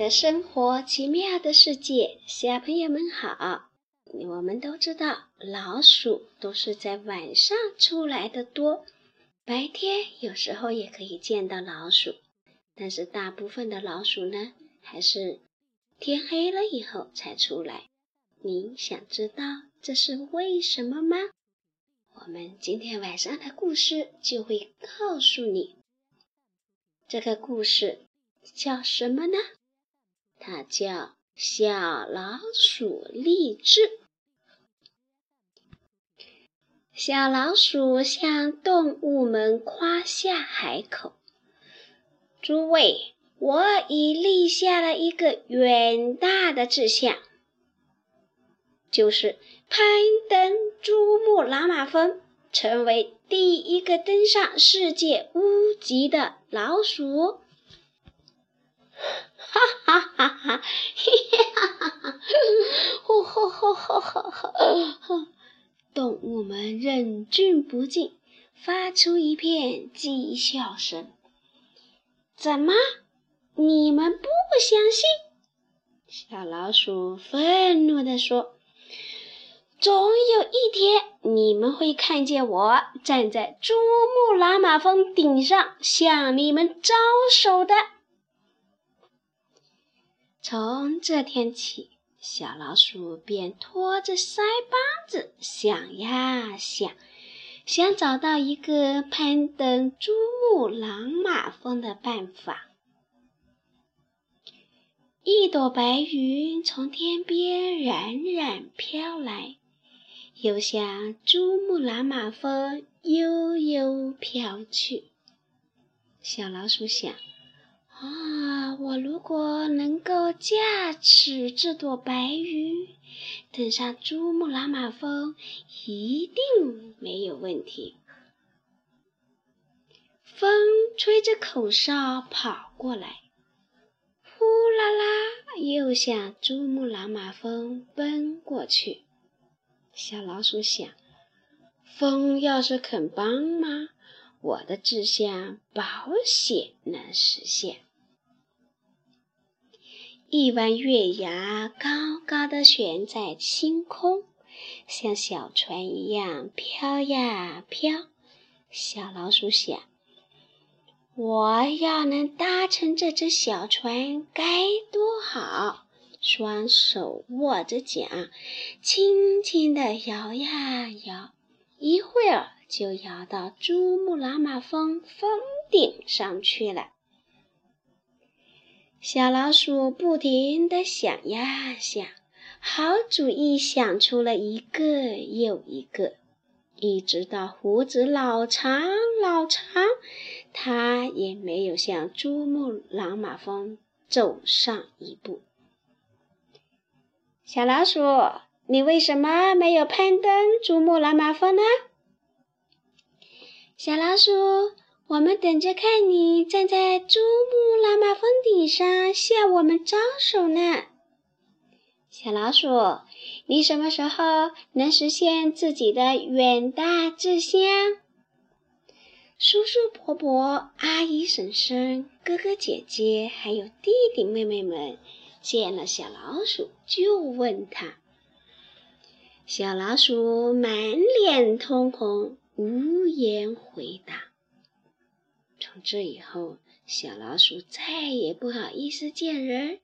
的生活，奇妙的世界，小朋友们好！我们都知道，老鼠都是在晚上出来的多，白天有时候也可以见到老鼠，但是大部分的老鼠呢，还是天黑了以后才出来。你想知道这是为什么吗？我们今天晚上的故事就会告诉你。这个故事叫什么呢？它叫《小老鼠励志》。小老鼠向动物们夸下海口：“诸位，我已立下了一个远大的志向，就是攀登珠穆朗玛峰，成为第一个登上世界屋脊的老鼠。” 哈哈！嘿嘿哈哈哈！呼呼呼呼呼呼！动物们忍俊不禁，发出一片讥笑声。怎么？你们不相信？小老鼠愤怒地说：“总有一天，你们会看见我站在珠穆朗玛峰顶上，向你们招手的。”从这天起，小老鼠便拖着腮帮子想呀想，想找到一个攀登珠穆朗玛峰的办法。一朵白云从天边冉冉飘来，又向珠穆朗玛峰悠悠飘去。小老鼠想。我如果能够驾驶这朵白云登上珠穆朗玛峰，一定没有问题。风吹着口哨跑过来，呼啦啦，又向珠穆朗玛峰奔过去。小老鼠想：风要是肯帮忙，我的志向保险能实现。一弯月牙高高的悬在星空，像小船一样飘呀飘。小老鼠想：我要能搭乘这只小船该多好！双手握着桨，轻轻地摇呀摇，一会儿就摇到珠穆朗玛峰峰顶上去了。小老鼠不停地想呀想，好主意想出了一个又一个，一直到胡子老长老长，它也没有向珠穆朗玛峰走上一步。小老鼠，你为什么没有攀登珠穆朗玛峰呢？小老鼠。我们等着看你站在珠穆朗玛峰顶上向我们招手呢，小老鼠，你什么时候能实现自己的远大志向？叔叔伯伯、阿姨婶婶、哥哥姐姐还有弟弟妹妹们见了小老鼠，就问他。小老鼠满脸通红，无言回答。从这以后，小老鼠再也不好意思见人，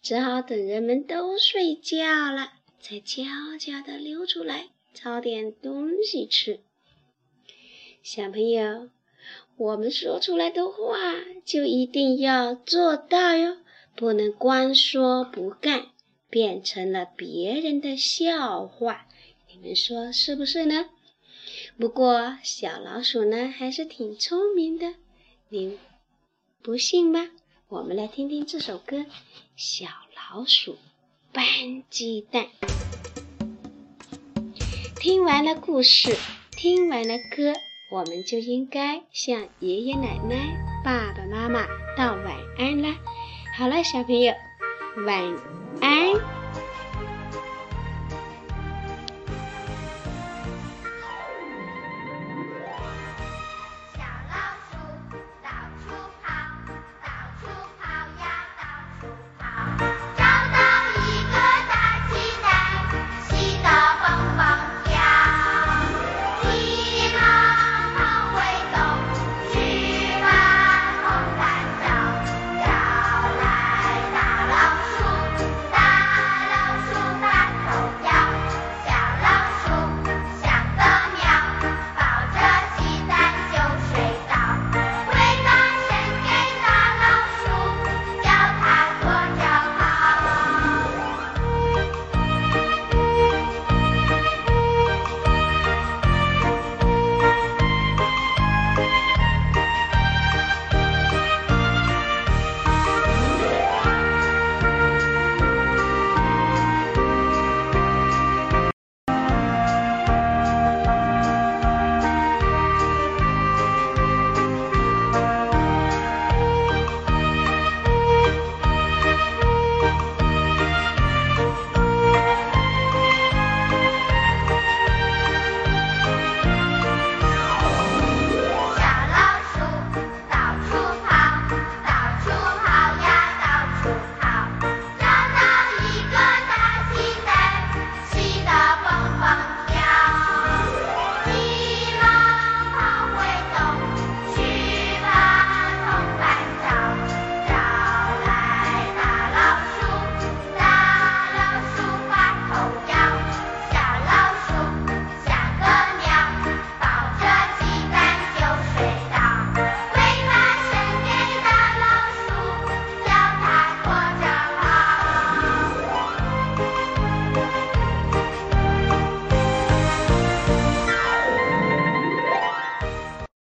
只好等人们都睡觉了，才悄悄地溜出来找点东西吃。小朋友，我们说出来的话就一定要做到哟，不能光说不干，变成了别人的笑话。你们说是不是呢？不过小老鼠呢，还是挺聪明的。您不信吗？我们来听听这首歌《小老鼠搬鸡蛋》。听完了故事，听完了歌，我们就应该向爷爷奶奶、爸爸妈妈道晚安啦。好了，小朋友，晚安。